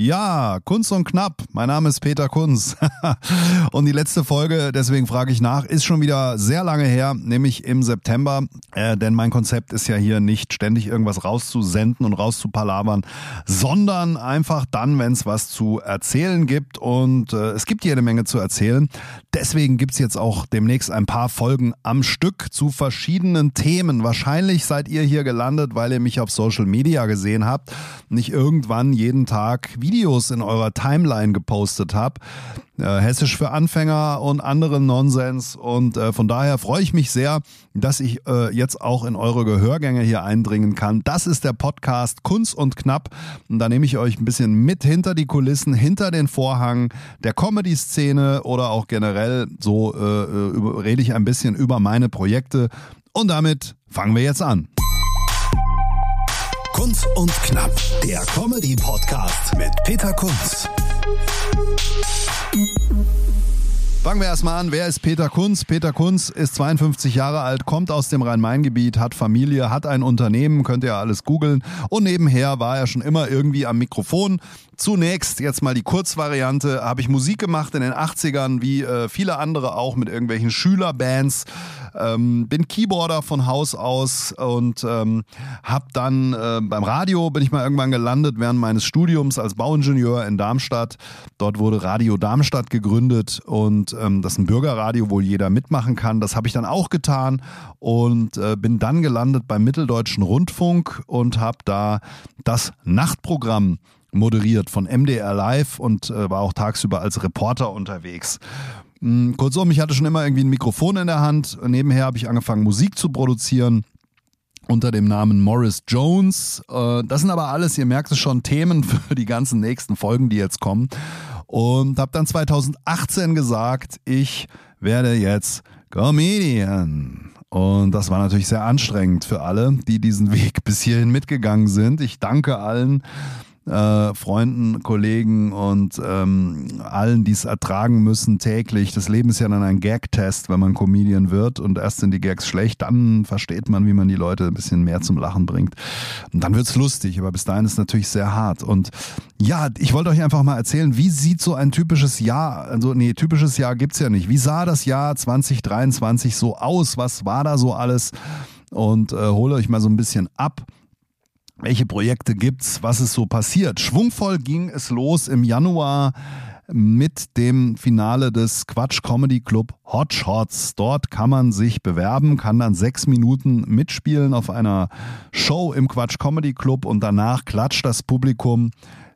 Ja, Kunst und Knapp. Mein Name ist Peter Kunz. und die letzte Folge, deswegen frage ich nach, ist schon wieder sehr lange her, nämlich im September. Äh, denn mein Konzept ist ja hier nicht ständig irgendwas rauszusenden und rauszupalabern, sondern einfach dann, wenn es was zu erzählen gibt. Und äh, es gibt jede Menge zu erzählen. Deswegen gibt's jetzt auch demnächst ein paar Folgen am Stück zu verschiedenen Themen. Wahrscheinlich seid ihr hier gelandet, weil ihr mich auf Social Media gesehen habt. Nicht irgendwann jeden Tag Videos in eurer Timeline gepostet habe. Äh, Hessisch für Anfänger und anderen Nonsens. Und äh, von daher freue ich mich sehr, dass ich äh, jetzt auch in eure Gehörgänge hier eindringen kann. Das ist der Podcast Kunst und Knapp. Und da nehme ich euch ein bisschen mit hinter die Kulissen, hinter den Vorhang der Comedy-Szene oder auch generell so äh, äh über, rede ich ein bisschen über meine Projekte. Und damit fangen wir jetzt an. Kunz und Knapp, der Comedy-Podcast mit Peter Kunz. Fangen wir erstmal an. Wer ist Peter Kunz? Peter Kunz ist 52 Jahre alt, kommt aus dem Rhein-Main-Gebiet, hat Familie, hat ein Unternehmen, könnt ihr alles googeln. Und nebenher war er schon immer irgendwie am Mikrofon. Zunächst jetzt mal die Kurzvariante. Habe ich Musik gemacht in den 80ern, wie äh, viele andere auch mit irgendwelchen Schülerbands. Ähm, bin Keyboarder von Haus aus und ähm, habe dann äh, beim Radio bin ich mal irgendwann gelandet während meines Studiums als Bauingenieur in Darmstadt. Dort wurde Radio Darmstadt gegründet und ähm, das ist ein Bürgerradio, wo jeder mitmachen kann. Das habe ich dann auch getan und äh, bin dann gelandet beim Mitteldeutschen Rundfunk und habe da das Nachtprogramm moderiert von MDR Live und äh, war auch tagsüber als Reporter unterwegs. Mm, kurzum, ich hatte schon immer irgendwie ein Mikrofon in der Hand. Nebenher habe ich angefangen, Musik zu produzieren unter dem Namen Morris Jones. Äh, das sind aber alles, ihr merkt es schon, Themen für die ganzen nächsten Folgen, die jetzt kommen. Und habe dann 2018 gesagt, ich werde jetzt Comedian. Und das war natürlich sehr anstrengend für alle, die diesen Weg bis hierhin mitgegangen sind. Ich danke allen, äh, Freunden, Kollegen und ähm, allen, die es ertragen müssen täglich. Das Leben ist ja dann ein Gag-Test, wenn man Comedian wird und erst sind die Gags schlecht, dann versteht man, wie man die Leute ein bisschen mehr zum Lachen bringt. Und dann wird's lustig, aber bis dahin ist es natürlich sehr hart. Und ja, ich wollte euch einfach mal erzählen, wie sieht so ein typisches Jahr, also nee, typisches Jahr gibt's ja nicht. Wie sah das Jahr 2023 so aus? Was war da so alles? Und äh, hole euch mal so ein bisschen ab welche Projekte gibt's, was ist so passiert. Schwungvoll ging es los im Januar mit dem Finale des Quatsch Comedy Club Hotshots. Dort kann man sich bewerben, kann dann sechs Minuten mitspielen auf einer Show im Quatsch Comedy Club und danach klatscht das Publikum,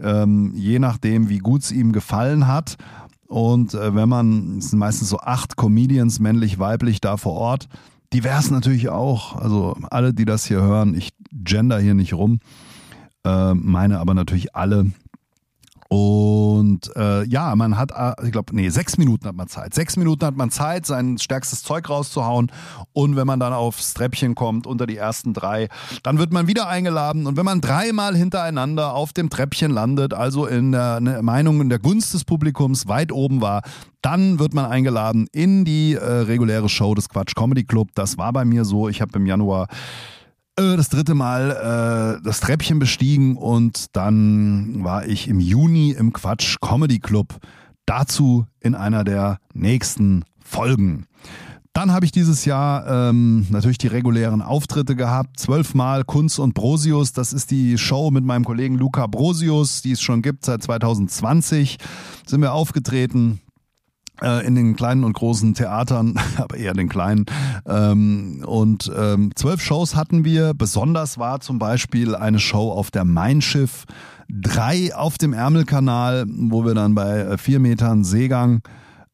ähm, je nachdem, wie gut es ihm gefallen hat. Und äh, wenn man, es sind meistens so acht Comedians, männlich, weiblich, da vor Ort, divers natürlich auch. Also alle, die das hier hören, ich gender hier nicht rum, äh, meine aber natürlich alle. Und äh, ja, man hat, äh, ich glaube, nee, sechs Minuten hat man Zeit. Sechs Minuten hat man Zeit, sein stärkstes Zeug rauszuhauen. Und wenn man dann aufs Treppchen kommt, unter die ersten drei, dann wird man wieder eingeladen. Und wenn man dreimal hintereinander auf dem Treppchen landet, also in der Meinung, in der Gunst des Publikums weit oben war, dann wird man eingeladen in die äh, reguläre Show des Quatsch Comedy Club. Das war bei mir so. Ich habe im Januar das dritte Mal äh, das Treppchen bestiegen und dann war ich im Juni im Quatsch Comedy Club. Dazu in einer der nächsten Folgen. Dann habe ich dieses Jahr ähm, natürlich die regulären Auftritte gehabt. Zwölfmal Kunst und Brosius. Das ist die Show mit meinem Kollegen Luca Brosius, die es schon gibt seit 2020. Sind wir aufgetreten äh, in den kleinen und großen Theatern, aber eher den kleinen. Ähm, und ähm, zwölf Shows hatten wir. Besonders war zum Beispiel eine Show auf der Mein Schiff 3 auf dem Ärmelkanal, wo wir dann bei äh, vier Metern Seegang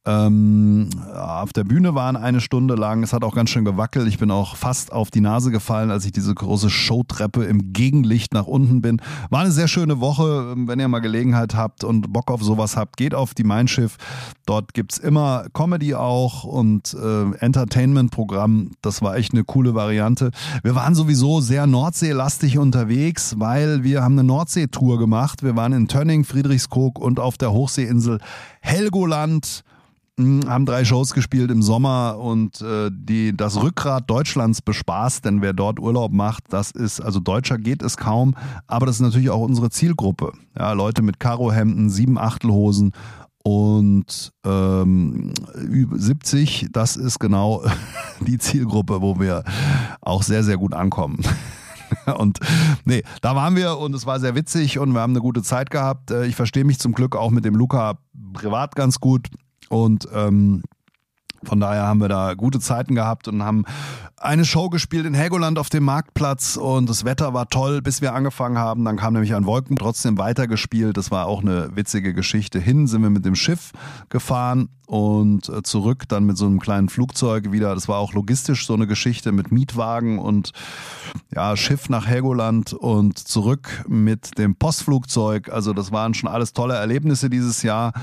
ähm, auf der Bühne waren eine Stunde lang. Es hat auch ganz schön gewackelt. Ich bin auch fast auf die Nase gefallen, als ich diese große Showtreppe im Gegenlicht nach unten bin. War eine sehr schöne Woche. Wenn ihr mal Gelegenheit habt und Bock auf sowas habt, geht auf die Mein Schiff. Dort gibt es immer Comedy auch und äh, Entertainment-Programm. Das war echt eine coole Variante. Wir waren sowieso sehr Nordseelastig unterwegs, weil wir haben eine Nordsee-Tour gemacht. Wir waren in Tönning, Friedrichskoog und auf der Hochseeinsel Helgoland haben drei Shows gespielt im Sommer und äh, die das Rückgrat Deutschlands bespaßt, denn wer dort Urlaub macht, das ist, also Deutscher geht es kaum, aber das ist natürlich auch unsere Zielgruppe. Ja, Leute mit Karohemden, sieben Achtelhosen und ähm, 70, das ist genau die Zielgruppe, wo wir auch sehr, sehr gut ankommen. Und nee, da waren wir und es war sehr witzig und wir haben eine gute Zeit gehabt. Äh, ich verstehe mich zum Glück auch mit dem Luca privat ganz gut. Und ähm, von daher haben wir da gute Zeiten gehabt und haben eine Show gespielt in Helgoland auf dem Marktplatz und das Wetter war toll, bis wir angefangen haben. Dann kam nämlich ein Wolken, trotzdem weitergespielt. Das war auch eine witzige Geschichte. Hin sind wir mit dem Schiff gefahren und äh, zurück dann mit so einem kleinen Flugzeug wieder. Das war auch logistisch so eine Geschichte mit Mietwagen und ja, Schiff nach Helgoland und zurück mit dem Postflugzeug. Also das waren schon alles tolle Erlebnisse dieses Jahr.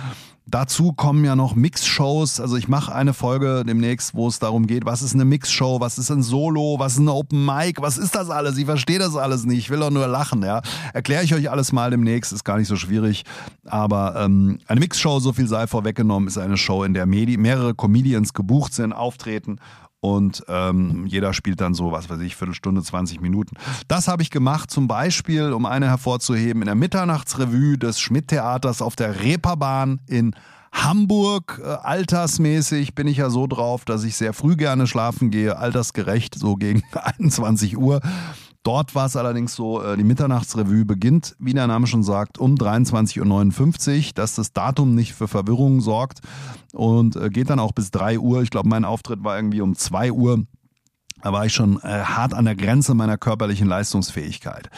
Dazu kommen ja noch Mix-Shows. Also ich mache eine Folge demnächst, wo es darum geht, was ist eine Mix-Show, was ist ein Solo, was ist ein Open Mic, was ist das alles? Ich verstehe das alles nicht. Ich will doch nur lachen, ja. Erkläre ich euch alles mal demnächst, ist gar nicht so schwierig. Aber ähm, eine Mix-Show, so viel sei vorweggenommen, ist eine Show, in der Medi mehrere Comedians gebucht sind, auftreten und ähm, jeder spielt dann so, was weiß ich, Viertelstunde, 20 Minuten. Das habe ich gemacht, zum Beispiel, um eine hervorzuheben, in der Mitternachtsrevue des Schmidt-Theaters auf der Reeperbahn in Hamburg. Äh, altersmäßig bin ich ja so drauf, dass ich sehr früh gerne schlafen gehe, altersgerecht, so gegen 21 Uhr. Dort war es allerdings so, äh, die Mitternachtsrevue beginnt, wie der Name schon sagt, um 23.59 Uhr, dass das Datum nicht für Verwirrung sorgt und äh, geht dann auch bis 3 Uhr. Ich glaube, mein Auftritt war irgendwie um 2 Uhr. Da war ich schon äh, hart an der Grenze meiner körperlichen Leistungsfähigkeit.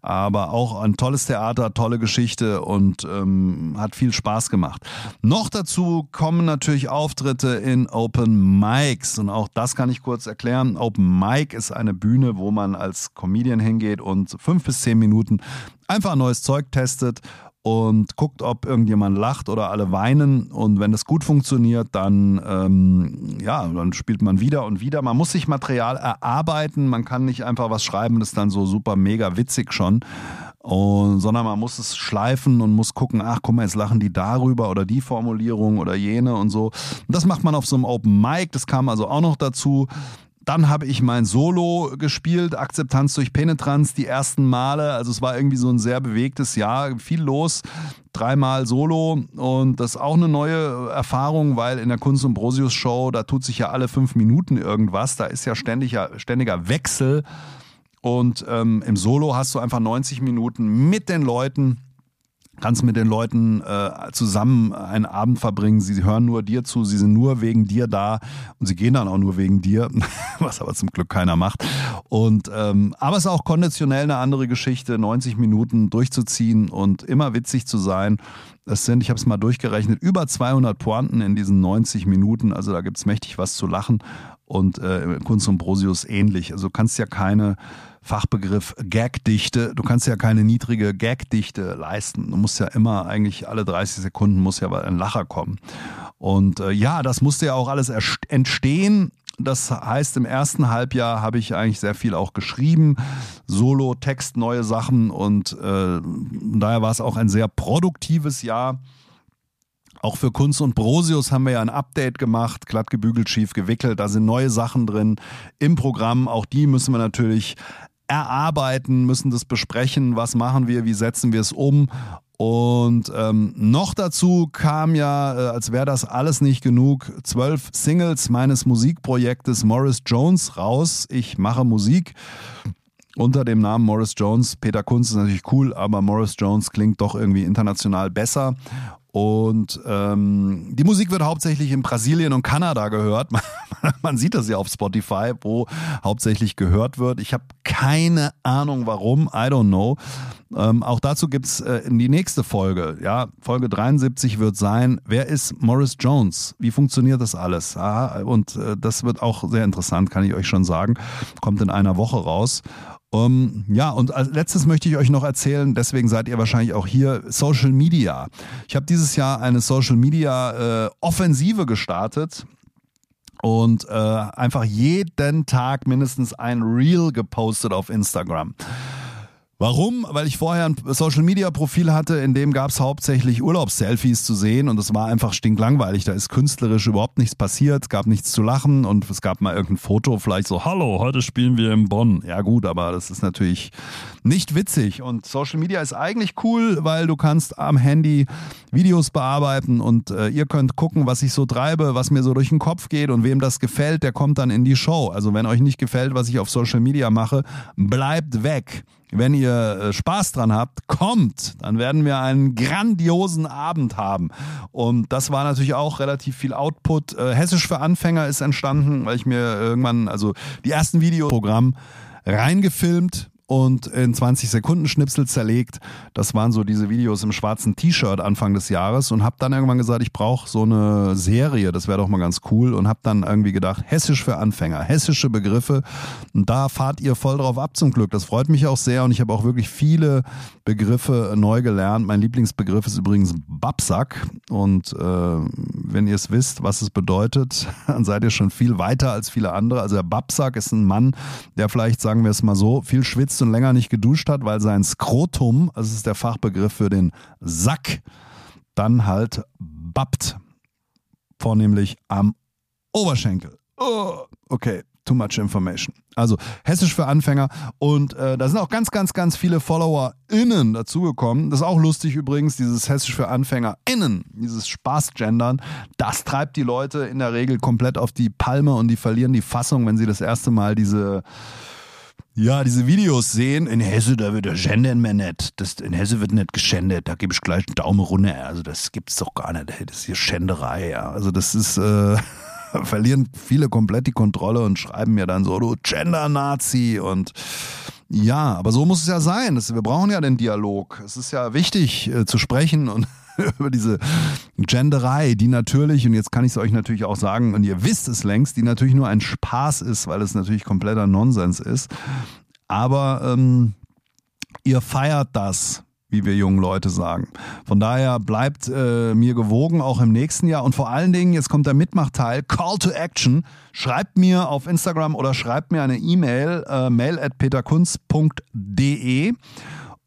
Aber auch ein tolles Theater, tolle Geschichte und ähm, hat viel Spaß gemacht. Noch dazu kommen natürlich Auftritte in Open Mics und auch das kann ich kurz erklären. Open Mic ist eine Bühne, wo man als Comedian hingeht und fünf bis zehn Minuten einfach neues Zeug testet und guckt, ob irgendjemand lacht oder alle weinen. Und wenn das gut funktioniert, dann, ähm, ja, dann spielt man wieder und wieder. Man muss sich Material erarbeiten. Man kann nicht einfach was schreiben, das ist dann so super mega witzig schon. Und, sondern man muss es schleifen und muss gucken, ach guck mal, jetzt lachen die darüber oder die Formulierung oder jene und so. Und das macht man auf so einem Open Mic, das kam also auch noch dazu. Dann habe ich mein Solo gespielt, Akzeptanz durch Penetranz, die ersten Male. Also es war irgendwie so ein sehr bewegtes Jahr, viel los. Dreimal Solo und das ist auch eine neue Erfahrung, weil in der Kunst und Brosius Show, da tut sich ja alle fünf Minuten irgendwas. Da ist ja ständiger, ständiger Wechsel. Und ähm, im Solo hast du einfach 90 Minuten mit den Leuten kannst mit den Leuten äh, zusammen einen Abend verbringen. Sie hören nur dir zu, sie sind nur wegen dir da und sie gehen dann auch nur wegen dir, was aber zum Glück keiner macht. Und ähm, aber es ist auch konditionell eine andere Geschichte, 90 Minuten durchzuziehen und immer witzig zu sein. Es sind, ich habe es mal durchgerechnet, über 200 Pointen in diesen 90 Minuten. Also da gibt es mächtig was zu lachen und äh, Kunst und Brosius ähnlich. Also kannst ja keine Fachbegriff Gagdichte. Du kannst ja keine niedrige Gagdichte leisten. Du musst ja immer eigentlich alle 30 Sekunden muss ja ein Lacher kommen. Und äh, ja, das musste ja auch alles entstehen. Das heißt, im ersten Halbjahr habe ich eigentlich sehr viel auch geschrieben, Solo, Text, neue Sachen und äh, daher war es auch ein sehr produktives Jahr. Auch für Kunst und Brosius haben wir ja ein Update gemacht, glatt gebügelt, schief gewickelt. Da sind neue Sachen drin im Programm. Auch die müssen wir natürlich erarbeiten, müssen das besprechen, was machen wir, wie setzen wir es um. Und ähm, noch dazu kam ja, äh, als wäre das alles nicht genug, zwölf Singles meines Musikprojektes Morris Jones raus. Ich mache Musik unter dem Namen Morris Jones. Peter Kunz ist natürlich cool, aber Morris Jones klingt doch irgendwie international besser. Und ähm, die Musik wird hauptsächlich in Brasilien und Kanada gehört. Man sieht das ja auf Spotify, wo hauptsächlich gehört wird. Ich habe keine Ahnung warum, I don't know. Ähm, auch dazu gibt's äh, die nächste Folge. Ja, Folge 73 wird sein, wer ist Morris Jones? Wie funktioniert das alles? Ah, und äh, das wird auch sehr interessant, kann ich euch schon sagen. Kommt in einer Woche raus. Um, ja, und als letztes möchte ich euch noch erzählen, deswegen seid ihr wahrscheinlich auch hier, Social Media. Ich habe dieses Jahr eine Social Media äh, Offensive gestartet und äh, einfach jeden Tag mindestens ein Reel gepostet auf Instagram. Warum? Weil ich vorher ein Social Media Profil hatte, in dem gab es hauptsächlich Urlaubsselfies zu sehen und es war einfach stinklangweilig. Da ist künstlerisch überhaupt nichts passiert, gab nichts zu lachen und es gab mal irgendein Foto, vielleicht so, hallo, heute spielen wir in Bonn. Ja gut, aber das ist natürlich nicht witzig und Social Media ist eigentlich cool, weil du kannst am Handy Videos bearbeiten und äh, ihr könnt gucken, was ich so treibe, was mir so durch den Kopf geht und wem das gefällt, der kommt dann in die Show. Also wenn euch nicht gefällt, was ich auf Social Media mache, bleibt weg. Wenn ihr äh, Spaß dran habt, kommt, dann werden wir einen grandiosen Abend haben. Und das war natürlich auch relativ viel Output. Äh, Hessisch für Anfänger ist entstanden, weil ich mir irgendwann, also die ersten Videoprogramm reingefilmt, und in 20 Sekunden Schnipsel zerlegt. Das waren so diese Videos im schwarzen T-Shirt Anfang des Jahres und habe dann irgendwann gesagt, ich brauche so eine Serie, das wäre doch mal ganz cool und habe dann irgendwie gedacht, hessisch für Anfänger, hessische Begriffe und da fahrt ihr voll drauf ab zum Glück. Das freut mich auch sehr und ich habe auch wirklich viele Begriffe neu gelernt. Mein Lieblingsbegriff ist übrigens Babsack und äh, wenn ihr es wisst, was es bedeutet, dann seid ihr schon viel weiter als viele andere. Also der Babsack ist ein Mann, der vielleicht, sagen wir es mal so, viel schwitzt und länger nicht geduscht hat, weil sein Skrotum, das ist der Fachbegriff für den Sack, dann halt babbt. Vornehmlich am Oberschenkel. Oh, okay, too much information. Also Hessisch für Anfänger und äh, da sind auch ganz, ganz, ganz viele FollowerInnen dazugekommen. Das ist auch lustig übrigens, dieses Hessisch für AnfängerInnen, dieses Spaßgendern, das treibt die Leute in der Regel komplett auf die Palme und die verlieren die Fassung, wenn sie das erste Mal diese ja, diese Videos sehen, in Hesse, da wird der gendern mehr nicht. Das, in Hesse wird nicht geschändet, da gebe ich gleich einen Daumen runter. Also das gibt's doch gar nicht. Das ist hier Schänderei, ja. Also das ist, äh, verlieren viele komplett die Kontrolle und schreiben mir dann so, du Gender-Nazi und ja, aber so muss es ja sein. Das, wir brauchen ja den Dialog. Es ist ja wichtig äh, zu sprechen und über diese Genderei, die natürlich, und jetzt kann ich es euch natürlich auch sagen, und ihr wisst es längst, die natürlich nur ein Spaß ist, weil es natürlich kompletter Nonsens ist. Aber ähm, ihr feiert das wie wir jungen Leute sagen. Von daher bleibt äh, mir gewogen, auch im nächsten Jahr. Und vor allen Dingen, jetzt kommt der Mitmachteil, Call to Action. Schreibt mir auf Instagram oder schreibt mir eine E-Mail, äh, mail at peterkunz.de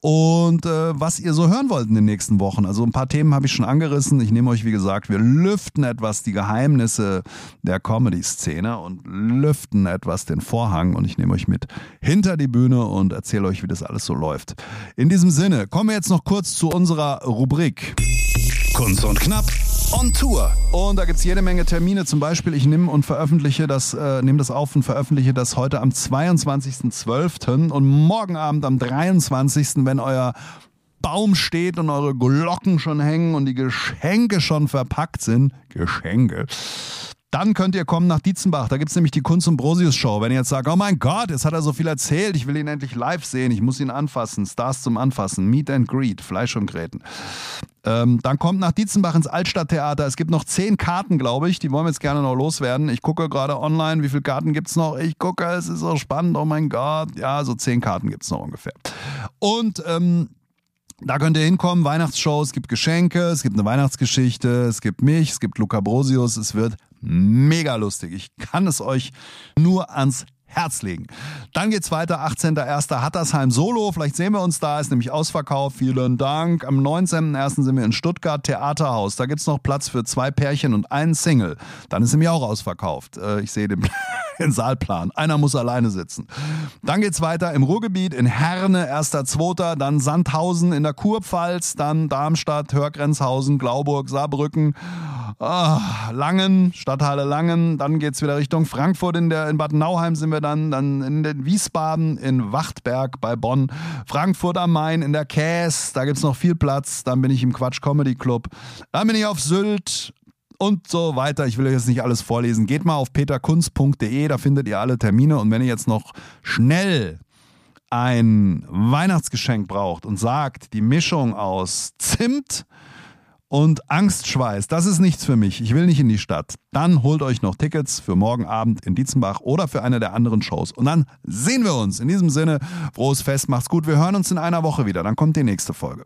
und äh, was ihr so hören wollt in den nächsten Wochen. Also ein paar Themen habe ich schon angerissen. Ich nehme euch, wie gesagt, wir lüften etwas die Geheimnisse der Comedy-Szene und lüften etwas den Vorhang und ich nehme euch mit hinter die Bühne und erzähle euch, wie das alles so läuft. In diesem Sinne, kommen wir jetzt noch kurz zu unserer Rubrik. Kunst und Knapp on Tour. Und da gibt es jede Menge Termine. Zum Beispiel, ich nehme und veröffentliche das, äh, nehme das auf und veröffentliche das heute am 22.12. und morgen Abend am 23., wenn euer Baum steht und eure Glocken schon hängen und die Geschenke schon verpackt sind. Geschenke. Dann könnt ihr kommen nach Dietzenbach. Da gibt es nämlich die Kunst- und Brosius-Show. Wenn ihr jetzt sagt, oh mein Gott, jetzt hat er so viel erzählt, ich will ihn endlich live sehen, ich muss ihn anfassen, Stars zum Anfassen, Meet and Greet, Fleisch und Gräten. Ähm, dann kommt nach Dietzenbach ins Altstadttheater. Es gibt noch zehn Karten, glaube ich. Die wollen wir jetzt gerne noch loswerden. Ich gucke gerade online, wie viele Karten gibt es noch. Ich gucke, es ist so spannend. Oh mein Gott. Ja, so zehn Karten gibt es noch ungefähr. Und ähm, da könnt ihr hinkommen, Weihnachtsshow, es gibt Geschenke, es gibt eine Weihnachtsgeschichte, es gibt mich, es gibt Luca Brosius, es wird mega lustig. Ich kann es euch nur ans Herz legen. Dann geht's weiter, 18.01. Hattersheim Solo. Vielleicht sehen wir uns da, ist nämlich ausverkauft. Vielen Dank. Am 19.01. sind wir in Stuttgart, Theaterhaus. Da gibt's noch Platz für zwei Pärchen und einen Single. Dann ist nämlich auch ausverkauft. Äh, ich sehe den, den Saalplan. Einer muss alleine sitzen. Dann geht's weiter im Ruhrgebiet, in Herne, 1.2., dann Sandhausen in der Kurpfalz, dann Darmstadt, Hörgrenzhausen, Glauburg, Saarbrücken. Oh, Langen, Stadthalle Langen, dann geht's wieder Richtung Frankfurt, in, der, in Bad Nauheim sind wir dann, dann in den Wiesbaden, in Wachtberg bei Bonn, Frankfurt am Main, in der Käs, da gibt's noch viel Platz, dann bin ich im Quatsch Comedy Club, dann bin ich auf Sylt, und so weiter. Ich will euch jetzt nicht alles vorlesen. Geht mal auf peterkunz.de, da findet ihr alle Termine. Und wenn ihr jetzt noch schnell ein Weihnachtsgeschenk braucht und sagt, die Mischung aus Zimt und Angstschweiß, das ist nichts für mich, ich will nicht in die Stadt, dann holt euch noch Tickets für morgen Abend in Dietzenbach oder für eine der anderen Shows. Und dann sehen wir uns. In diesem Sinne, frohes Fest, macht's gut. Wir hören uns in einer Woche wieder. Dann kommt die nächste Folge.